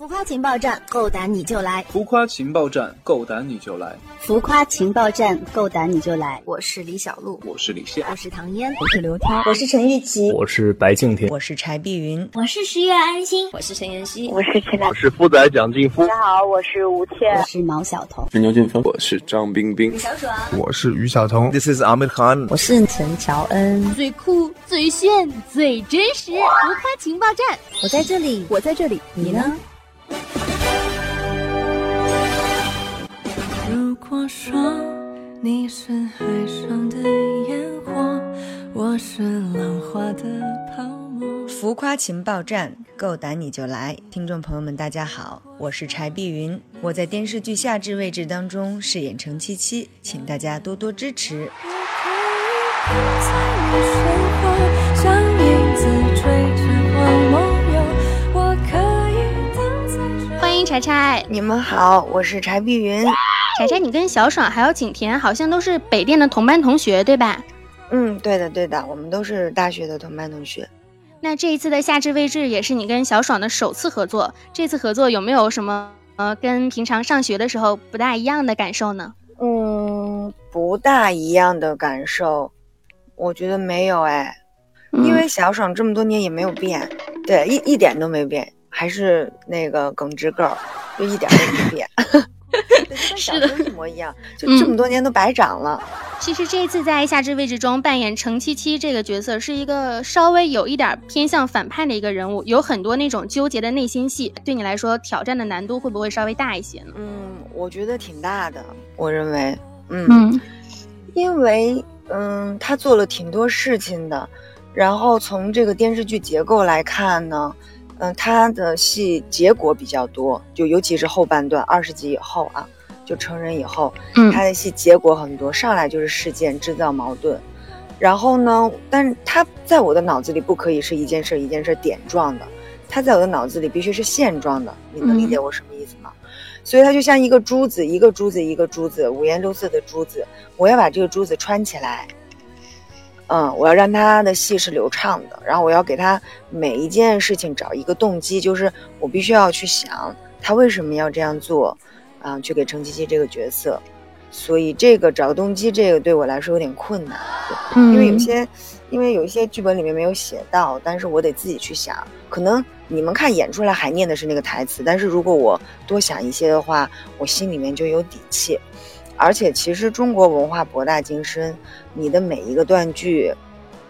浮夸情报站，够胆你就来！浮夸情报站，够胆你就来！浮夸情报站，够胆你就来！我是李小璐，我是李现，我是唐嫣，我是刘涛，我是陈玉琪，我是白敬亭，我是柴碧云，我是十月安心，我是陈妍希，我是陈我是富仔蒋劲夫。大家好，我是吴倩，我是毛晓彤，是牛俊峰，我是张冰冰，小爽，我是于晓彤，This is Ahmed Khan，我是陈乔恩。最酷、最炫、最真实，浮夸情报站，我在这里，我在这里，你呢？如果说你是海上的烟火，我是浪花的泡沫。浮夸情报站，够胆你就来！听众朋友们，大家好，我是柴碧云，我在电视剧《夏至未至》当中饰演程七七，请大家多多支持。柴柴，你们好，我是柴碧云。柴柴，你跟小爽还有景甜好像都是北电的同班同学，对吧？嗯，对的，对的，我们都是大学的同班同学。那这一次的《夏至未至》也是你跟小爽的首次合作，这次合作有没有什么呃跟平常上学的时候不大一样的感受呢？嗯，不大一样的感受，我觉得没有哎，因为小爽这么多年也没有变，对，一一点都没变，还是那个耿直 girl，就一点都不变。是的，一模一样，就这么多年都白长了。其实这次在《夏至未至》中扮演程七七这个角色，是一个稍微有一点偏向反派的一个人物，有很多那种纠结的内心戏。对你来说，挑战的难度会不会稍微大一些呢？嗯，我觉得挺大的。我认为，嗯，嗯因为嗯，他做了挺多事情的。然后从这个电视剧结构来看呢。嗯，他的戏结果比较多，就尤其是后半段二十集以后啊，就成人以后，嗯，他的戏结果很多，上来就是事件制造矛盾，然后呢，但是他在我的脑子里不可以是一件事一件事点状的，他在我的脑子里必须是线状的，你能理解我什么意思吗？所以他就像一个珠子，一个珠子一个珠子，五颜六色的珠子，我要把这个珠子穿起来。嗯，我要让他的戏是流畅的，然后我要给他每一件事情找一个动机，就是我必须要去想他为什么要这样做，啊，去给程七七这个角色，所以这个找动机这个对我来说有点困难，嗯，因为有些，因为有一些剧本里面没有写到，但是我得自己去想，可能你们看演出来还念的是那个台词，但是如果我多想一些的话，我心里面就有底气。而且其实中国文化博大精深，你的每一个断句，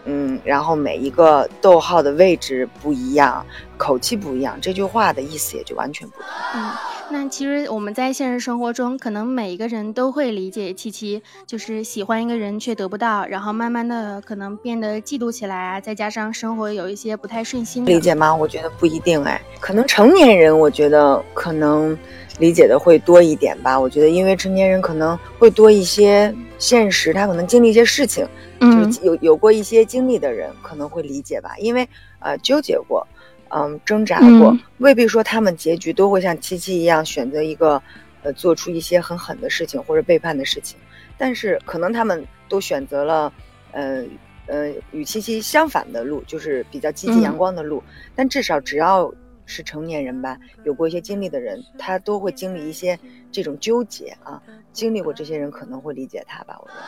嗯，然后每一个逗号的位置不一样，口气不一样，这句话的意思也就完全不同。嗯，那其实我们在现实生活中，可能每一个人都会理解七七，就是喜欢一个人却得不到，然后慢慢的可能变得嫉妒起来啊，再加上生活有一些不太顺心。理解吗？我觉得不一定哎，可能成年人，我觉得可能。理解的会多一点吧，我觉得，因为成年人可能会多一些现实，他可能经历一些事情，嗯，有有过一些经历的人可能会理解吧，因为呃纠结过，嗯，挣扎过，未必说他们结局都会像七七一样选择一个呃做出一些很狠的事情或者背叛的事情，但是可能他们都选择了呃呃与七七相反的路，就是比较积极阳光的路，但至少只要。是成年人吧，有过一些经历的人，他都会经历一些这种纠结啊。经历过这些人可能会理解他吧，我觉得。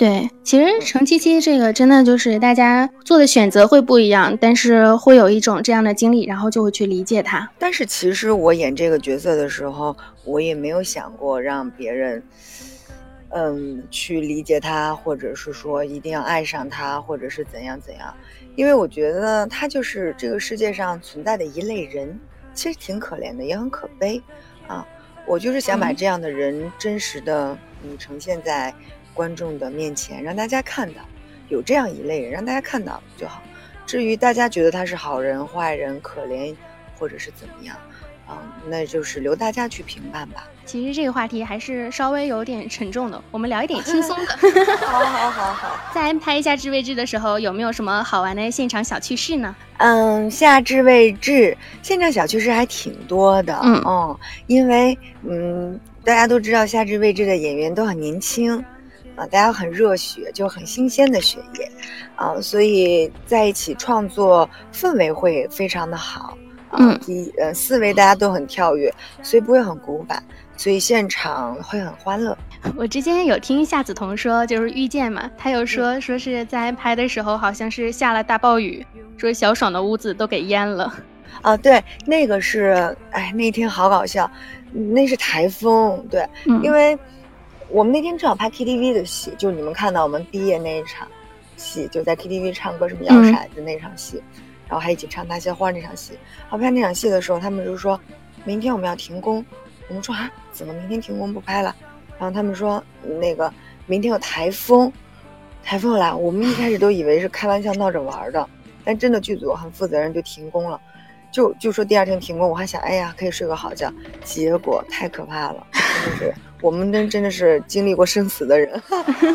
对，其实程七七这个真的就是大家做的选择会不一样，但是会有一种这样的经历，然后就会去理解他。但是其实我演这个角色的时候，我也没有想过让别人，嗯，去理解他，或者是说一定要爱上他，或者是怎样怎样。因为我觉得他就是这个世界上存在的一类人，其实挺可怜的，也很可悲，啊，我就是想把这样的人真实的嗯呈现在观众的面前，让大家看到有这样一类人，让大家看到就好。至于大家觉得他是好人、坏人、可怜，或者是怎么样。嗯那就是留大家去评判吧。其实这个话题还是稍微有点沉重的，我们聊一点轻松的。好好好好。在拍《夏至未至》的时候，有没有什么好玩的现场小趣事呢？嗯，《夏至未至》现场小趣事还挺多的。嗯哦，因为嗯，大家都知道《夏至未至》的演员都很年轻啊，大家很热血，就很新鲜的血液啊，所以在一起创作氛围会非常的好。嗯第一呃思维大家都很跳跃，所以不会很古板，所以现场会很欢乐。我之前有听夏梓潼说，就是遇见嘛，他有说说是在拍的时候好像是下了大暴雨，说小爽的屋子都给淹了。啊，对，那个是，哎，那天好搞笑，那是台风，对，嗯因为我们那天正好拍 KTV 的戏，就是你们看到我们毕业那一场戏，就在 KTV 唱歌什么摇嗯骰子那场戏，然后还一起唱《大鲜花》那场戏。然后拍那场戏的时候，他们就说明天我们要停工，我们说啊，怎么明天停工不拍了？然后他们说那个明天有台风，台风来，我们一开始都以为是开玩笑闹着玩儿的，但真的剧组很负责任，就停工了。就就说第二天停工，我还想，哎呀，可以睡个好觉。结果太可怕了，真的是我们真真的是经历过生死的人，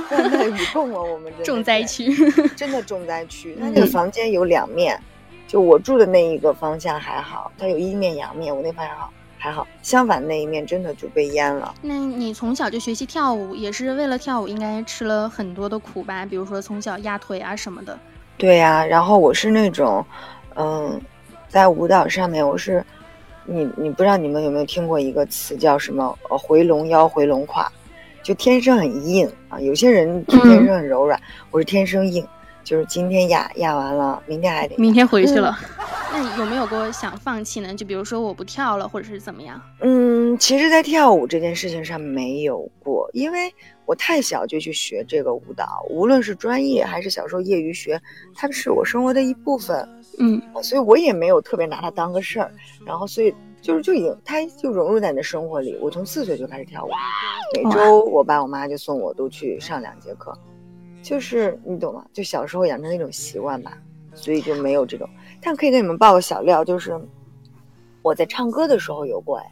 患难与共啊，我们真的重灾区。真的重灾区。它那个房间有两面，就我住的那一个方向还好，它有一面阳面，我那方向好还好，相反那一面真的就被淹了。那你从小就学习跳舞，也是为了跳舞，应该吃了很多的苦吧？比如说从小压腿啊什么的。对呀、然后我是那种，嗯，在舞蹈上面我是，你你不知道你们有没有听过一个词叫什么？呃，回笼腰、回笼胯，就天生很硬啊。有些人天生很柔软，我是天生硬，就是今天压压完了，明天还得。明天回去了，那你有没有过想放弃呢？就比如说我不跳了，或者是怎么样？嗯，其实，在跳舞这件事情上没有过，因为我太小就去学这个舞蹈，无论是专业还是小时候业余学，它是我生活的一部分。嗯所以我也没有特别拿它当个事儿，然后所以就是就已经它就融入在你的生活里。我从四岁就开始跳舞，每周我爸我妈就送我都去上两节课，就是你懂吗？就小时候养成那种习惯吧，所以就没有这种。但可以给你们爆个小料，就是我在唱歌的时候有过哎，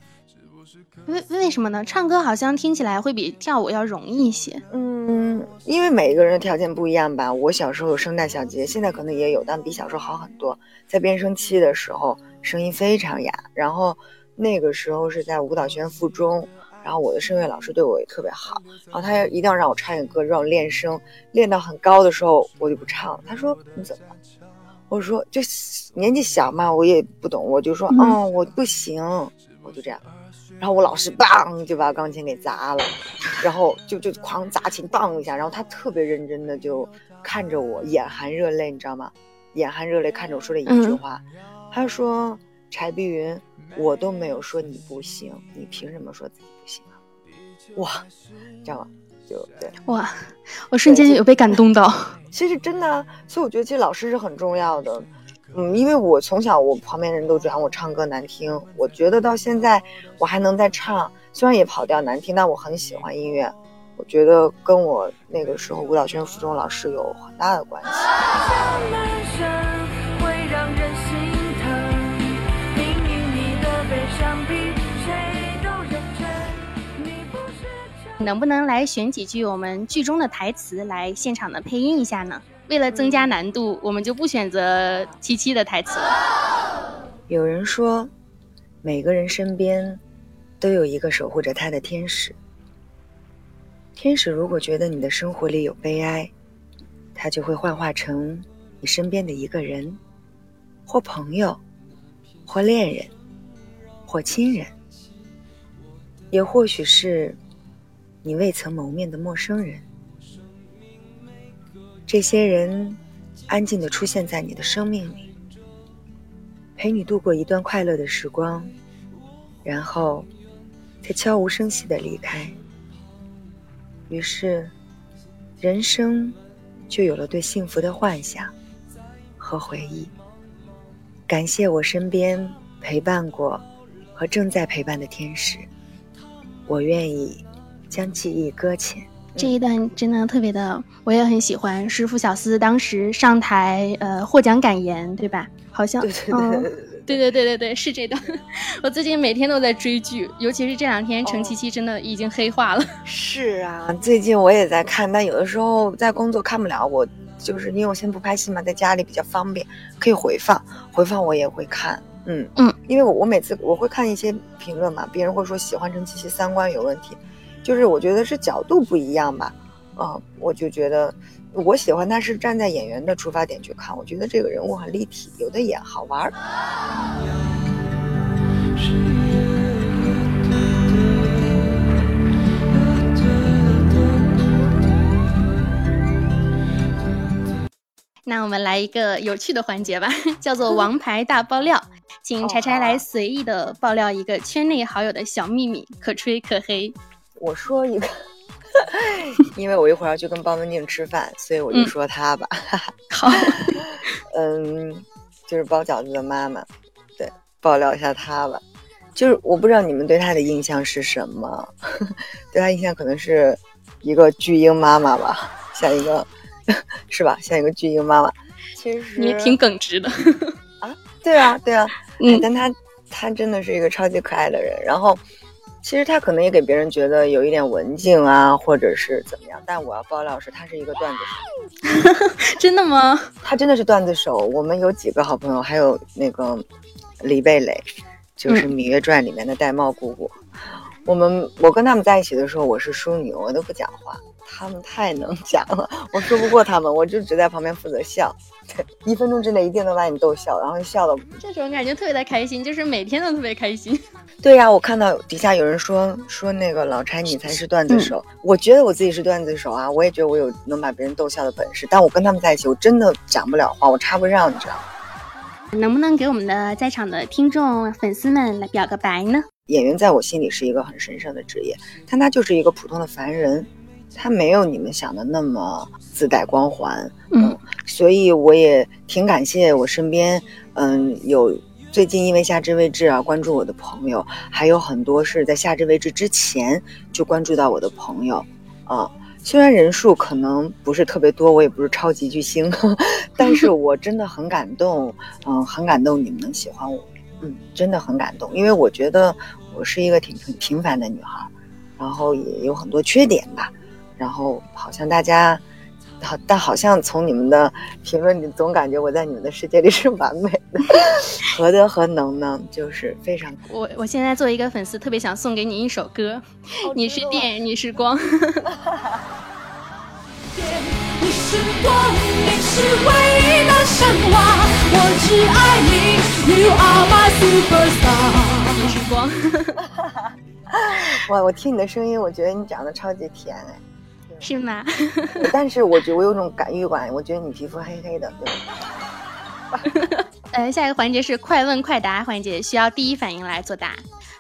为为什么呢？唱歌好像听起来会比跳舞要容易一些。嗯，因为每一个人的条件不一样吧。我小时候有声带小结，现在可能也有，但比小时候好很多。在变声期的时候，声音非常哑。然后那个时候是在舞蹈学院附中，然后我的声乐老师对我也特别好，然后他一定要让我唱一个歌，让我练声，练到很高的时候我就不唱。他说你怎么了？我说就年纪小嘛，我也不懂，我就说嗯嗯我不行，我就这样。然后我老师梆就把钢琴给砸了，然后就就狂砸琴，梆一下，然后他特别认真的就看着我，眼含热泪，你知道吗？眼含热泪看着我说了一句嗯话，他说：“柴碧云，我都没有说你不行，你凭什么说自己不行啊？”哇，你知道吗？就对，哇，我瞬间有被感动到。其实真的啊，所以我觉得其实老师是很重要的。嗯，因为我从小我旁边人都讲我唱歌难听，我觉得到现在我还能再唱，虽然也跑调难听，但我很喜欢音乐。我觉得跟我那个时候舞蹈学院附中老师有很大的关系。能不能来选几句我们剧中的台词来现场的配音一下呢？为了增加难度，我们就不选择七七的台词了。有人说，每个人身边都有一个守护着他的天使。天使如果觉得你的生活里有悲哀，他就会幻化成你身边的一个人，或朋友，或恋人，或亲人，也或许是你未曾谋面的陌生人。这些人安静的出现在你的生命里。陪你度过一段快乐的时光，然后再悄无声息的离开。于是，人生就有了对幸福的幻想和回忆。感谢我身边陪伴过和正在陪伴的天使，我愿意将记忆搁浅。这一段真的特别的，我也很喜欢。师傅小司当时上台呃获奖感言，对吧？好像对对对嗯对对对。对对对对对，是这段。我最近每天都在追剧，尤其是这两天，程七七真的已经黑化了。是啊，最近我也在看，但有的时候在工作看不了。我就是因为我现在不拍戏嘛，在家里比较方便，可以回放，回放我也会看。嗯嗯，因为我我每次我会看一些评论嘛，别人会说喜欢程七七三观有问题，就是我觉得是角度不一样吧，啊、嗯，我就觉得我喜欢他是站在演员的出发点去看，我觉得这个人物很立体，有的演好玩儿。那我们来一个有趣的环节吧，叫做“王牌大爆料”，请柴柴来随意的爆料一个圈内好友的小秘密，可吹可黑。我说一个，因为我一会儿要去跟包文婧吃饭，所以我就嗯说她吧。好，嗯，就是包饺子的妈妈，对，爆料一下她吧。就是我不知道你们对她的印象是什么，对她印象可能是一个巨婴妈妈吧，像一个是吧，像一个巨婴妈妈。其实你也挺耿直的啊。对啊，对啊，嗯但她她真的是一个超级可爱的人。然后，其实他可能也给别人觉得有一点文静啊，或者是怎么样。但我要爆料是，他是一个段子手。真的吗？他真的是段子手。我们有几个好朋友，还有那个李蓓蕾，就是《芈月传》里面的玳瑁姑姑。我们我跟他们在一起的时候，我是淑女，我都不讲话，他们太能讲了，我说不过他们，我就只在旁边负责笑。对，一分钟之内一定能把你逗笑，然后笑的。这种感觉特别的开心，就是每天都特别开心。对呀、我看到底下有人说说那个老柴你才是段子手，我觉得我自己是段子手啊，我也觉得我有能把别人逗笑的本事，但我跟他们在一起，我真的讲不了话，我插不上，你知道吗？能不能给我们的在场的听众粉丝们来表个白呢？演员在我心里是一个很神圣的职业，但他就是一个普通的凡人，他没有你们想的那么自带光环。嗯，所以我也挺感谢我身边，嗯，有最近因为夏至未至啊关注我的朋友，还有很多是在夏至未至之前就关注到我的朋友，啊。虽然人数可能不是特别多，我也不是超级巨星，但是我真的很感动，嗯，很感动你们能喜欢我，嗯，真的很感动，因为我觉得我是一个挺挺平凡的女孩，然后也有很多缺点吧，然后好像大家，好，但好像从你们的评论里总感觉我在你们的世界里是完美的，何德何能呢？就是非常我我现在作为一个粉丝，特别想送给你一首歌，哦你是电，你是光。你是光，你是唯一的神话，我只爱你，You are my superstar。你是光，哇！我听你的声音，我觉得你长得超级甜哎，是吗？但是我觉得我有种感预感，我觉得你皮肤黑黑的，对吧？呃，下一个环节是快问快答环节，需要第一反应来作答。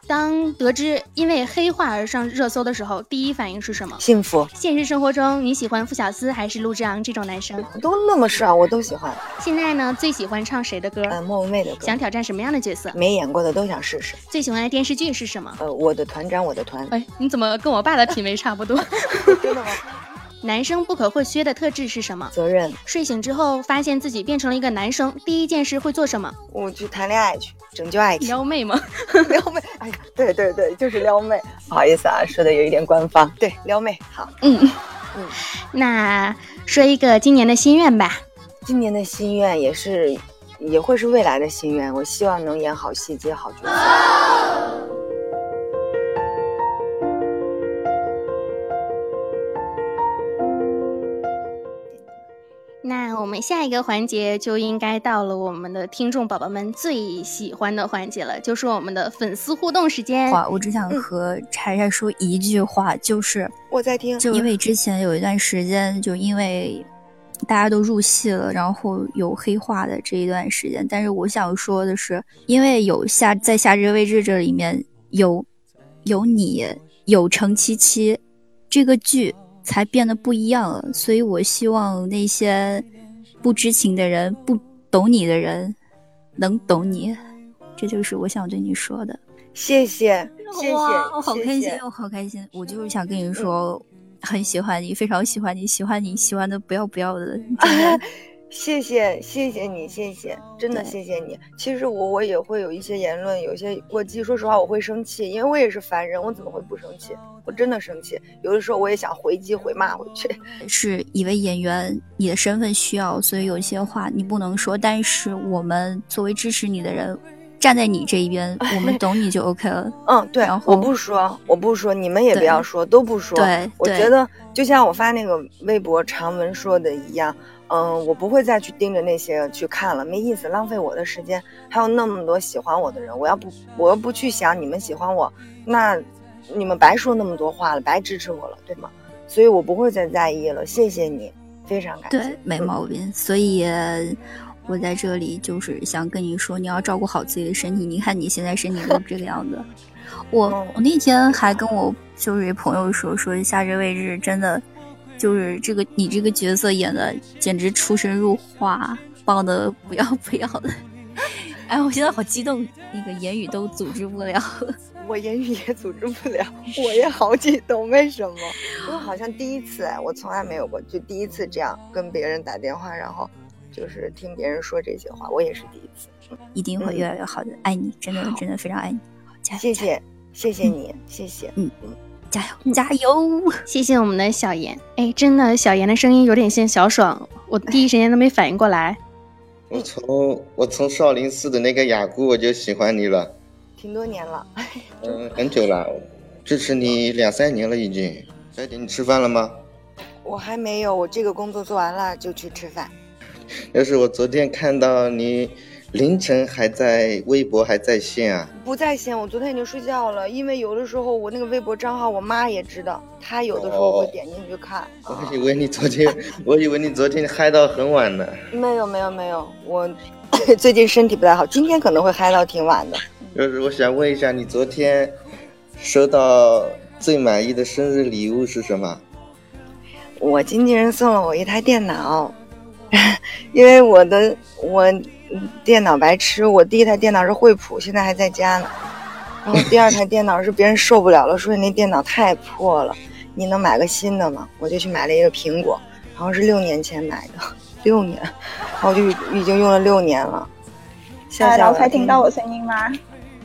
当得知因为黑化而上热搜的时候，第一反应是什么？幸福现实生活中，你喜欢傅小司还是陆之昂这种男生？都那么帅，我都喜欢。现在呢，最喜欢唱谁的歌？嗯，莫文蔚的歌，想挑战什么样的角色？没演过的都想试试。最喜欢的电视剧是什么？呃，我的团长，我的团，哎，你怎么跟我爸的品味差不多？真的吗？男生不可或缺的特质是什么？责任，睡醒之后发现自己变成了一个男生，第一件事会做什么？我去谈恋爱去，拯救爱情。撩妹吗？撩妹，哎呀，对对对，就是撩妹。不好意思啊，说的有一点官方。对，撩妹。好，嗯嗯，那说一个今年的心愿吧。今年的心愿也是，也会是未来的心愿。我希望能演好戏，接好角色。那我们下一个环节就应该到了我们的听众宝宝们最喜欢的环节了，就是我们的粉丝互动时间。哇，我只想和柴柴说一句话，就是我在听，就因为之前有一段时间，就因为大家都入戏了，然后有黑化的这一段时间。但是我想说的是，因为有夏在夏至未至这里面有有你有程七七这个剧才变得不一样了，所以我希望那些不知情的人、不懂你的人能懂你。这就是我想对你说的。谢谢，谢谢，我好开心，我好开心！我就是想跟你说，很喜欢你，非常喜欢你，喜欢你，喜欢的不要不要的。谢谢，谢谢你，谢谢，真的谢谢你。其实我我也会有一些言论，有一些过激。说实话，我会生气，因为我也是凡人，我怎么会不生气？我真的生气。有的时候我也想回击、回骂回去。是一位演员，你的身份需要，所以有些话你不能说。但是我们作为支持你的人，站在你这一边，我们懂你就 OK 了。嗯，对我不说，我不说，你们也不要说，都不说。对对我觉得就像我发那个微博长文说的一样，嗯，我不会再去盯着那些去看了，没意思，浪费我的时间。还有那么多喜欢我的人，我要不我要不去想你们喜欢我，那你们白说那么多话了，白支持我了，对吗？所以我不会再在意了，谢谢你。非常感谢。对，没毛病。所以，我在这里就是想跟你说，你要照顾好自己的身体。你看你现在身体都这个样子。我我那天还跟我就是朋友说，说夏至未至真的就是这个你这个角色演的简直出神入化，棒的不要不要的。哎，我现在好激动，那个言语都组织不了。我言语也组织不了，我也好激动。为什么？我好像第一次，我从来没有过，就第一次这样跟别人打电话，然后就是听别人说这些话，我也是第一次。一定会越来越好的，爱你，真的真的非常爱你。加油！谢谢，谢谢你，谢谢。嗯嗯，加油加油！谢谢我们的小严。哎，真的，小严的声音有点像小爽，我第一时间都没反应过来。我从我从少林寺的那个雅姑我就喜欢你了，挺多年了。嗯，很久了，支持你两三年了已经。小姐，你吃饭了吗？我还没有，我这个工作做完了就去吃饭。要是我昨天看到你凌晨还在微博还在线啊？不在线，我昨天已经睡觉了。因为有的时候我那个微博账号我妈也知道，她有的时候会点进去看。我以为你昨天，我以为你昨天嗨到很晚呢。没有没有没有，我 最近身体不太好，今天可能会嗨到挺晚的。就是我想问一下，你昨天收到最满意的生日礼物是什么？我经纪人送了我一台电脑，因为我的我电脑白痴，我第一台电脑是惠普，现在还在家呢。然后第二台电脑是别人受不了了，说你那电脑太破了，你能买个新的吗？我就去买了一个苹果，好像是六年前买的，六年，然后就已经用了六年了。哎，老蔡听到我声音吗？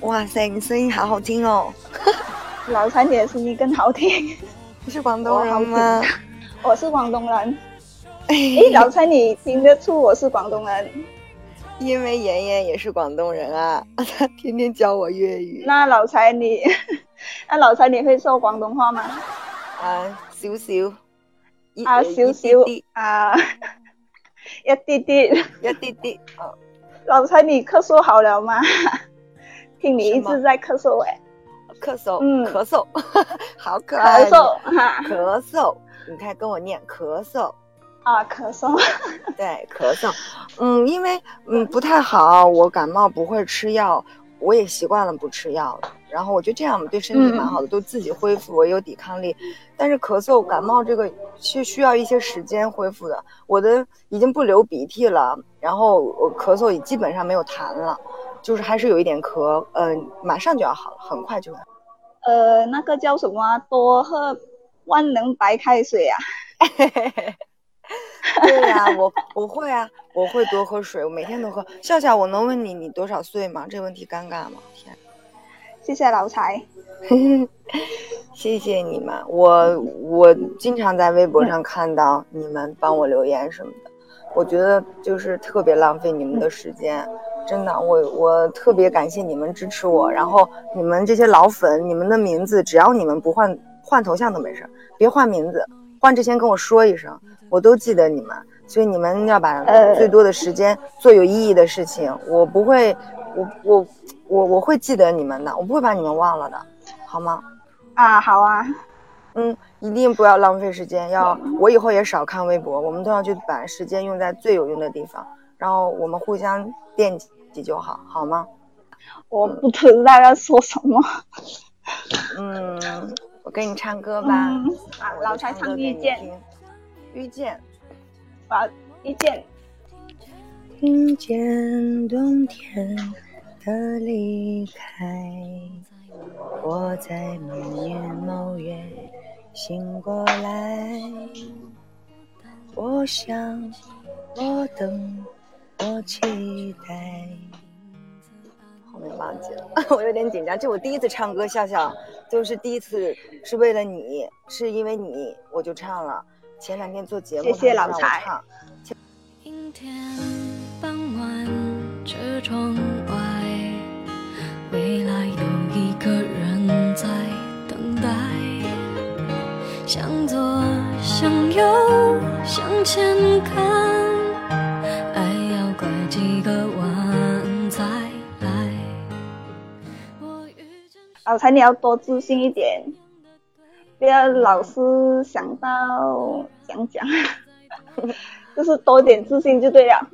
哇塞，你声音好好听哦！老蔡你的声音更好听。你是广东人吗？我是广东人。哎，老蔡你听得出我是广东人？因为妍妍也是广东人啊，她天天教我粤语。那老柴你，那老柴你会说广东话吗？啊，少少。啊，少少。啊，一啲啲，一啲啲。哦。老柴你咳嗽好了吗？听你一直在咳嗽哎。咳嗽。嗯，咳嗽。好可爱。咳嗽。哈。咳嗽。你看，跟我念咳嗽。啊，咳嗽，对，咳嗽，嗯，因为嗯不太好，我感冒不会吃药，我也习惯了不吃药了。然后我觉得这样对身体蛮好的，都自己恢复，我有抵抗力。但是咳嗽、感冒这个是需要一些时间恢复的。我的已经不流鼻涕了，然后我咳嗽也基本上没有痰了，就是还是有一点咳，嗯，马上就要好了，很快就会。呃，那个叫什么？多喝万能白开水啊。对呀，我我会啊，我会多喝水，我每天都喝。笑笑，我能问你你多少岁吗？这个问题尴尬吗？天，谢谢老财，谢谢你们。我我经常在微博上看到你们帮我留言什么的，我觉得就是特别浪费你们的时间，真的，我我特别感谢你们支持我。然后你们这些老粉，你们的名字只要你们不换换头像都没事，别换名字，换之前跟我说一声。我都记得你们，所以你们要把最多的时间做有意义的事情。我不会，我我我我会记得你们的，我不会把你们忘了的，好吗？啊，好啊，嗯，一定不要浪费时间。要我以后也少看微博，我们都要去把时间用在最有用的地方，然后我们互相惦记就好，好吗？我不知道要说什么。嗯，我给你唱歌吧。啊，老柴唱遇见。遇见，啊，遇见，听见冬天的离开。我在某年某月醒过来，我想，我等，我期待。后面忘记了，我有点紧张。这我第一次唱歌，笑笑，就是第一次，是为了你，是因为你，我就唱了。前两天做节目，谢谢老蔡。阴天傍晚，车窗外，未来有一个人在等待。向左，向右，向前看，老蔡，你要多自信一点。不要老是想到讲讲，就是多点自信就对了。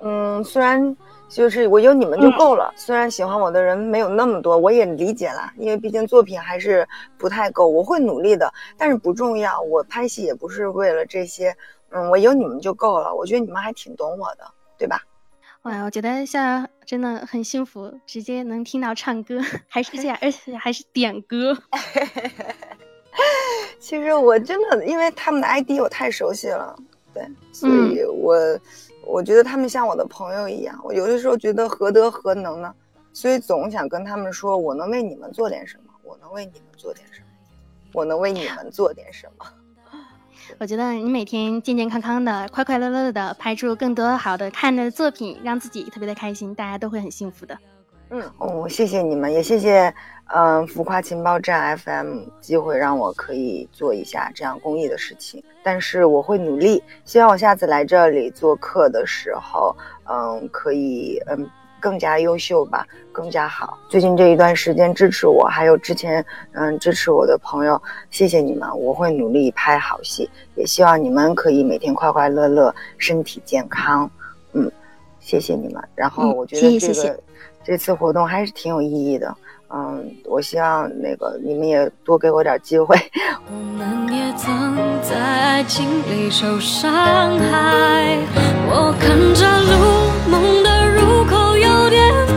嗯，虽然就是我有你们就够了，虽然喜欢我的人没有那么多，我也理解了，因为毕竟作品还是不太够，我会努力的，但是不重要，我拍戏也不是为了这些，嗯，我有你们就够了，我觉得你们还挺懂我的，对吧？哇，我觉得逍遥真的很幸福，直接能听到唱歌，还是这样而且还是点歌。其实我真的，因为他们的 ID 我太熟悉了，对，所以我、我觉得他们像我的朋友一样。我有的时候觉得何德何能呢？所以总想跟他们说，我能为你们做点什么，我能为你们做点什么，我能为你们做点什么。我觉得你每天健健康康的、快快乐乐的，拍出更多好的看的作品，让自己特别的开心，大家都会很幸福的。嗯，哦，谢谢你们，也谢谢，嗯、浮夸情报站 FM 机会让我可以做一下这样公益的事情，但是我会努力，希望我下次来这里做客的时候，嗯，可以，嗯，更加优秀吧，更加好。最近这一段时间支持我，还有之前，嗯，支持我的朋友，谢谢你们，我会努力拍好戏，也希望你们可以每天快快乐乐，身体健康，嗯，谢谢你们。然后嗯我觉得这个、谢谢谢谢这次活动还是挺有意义的，嗯，我希望那个你们也多给我点机会。我们也曾在爱情里受伤害。我看着路，梦的入口有点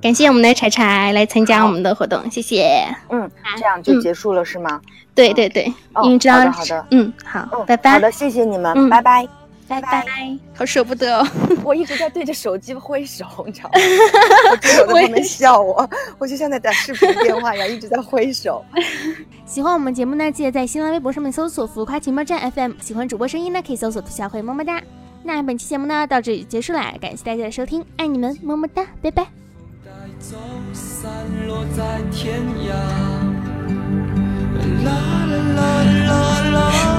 感谢我们的柴柴来参加我们的活动，谢谢。嗯，这样就结束了、是吗？对对对，哦因为知道好的好的嗯，好，嗯，拜拜。好的，谢谢你们，嗯拜拜。拜拜，好舍不得哦。我一直在对着手机挥手，你知道吗？我室友在旁边笑我，我就像在打视频电话一样，一直在挥手。喜欢我们节目呢，记得在新浪微博上面搜索“浮夸情报站 FM”。喜欢主播声音呢，可以搜索“兔小慧么么哒”。那本期节目呢到这里就结束了，感谢大家的收听，爱你们，么么哒，拜拜。走散落在天涯。啦啦啦啦啦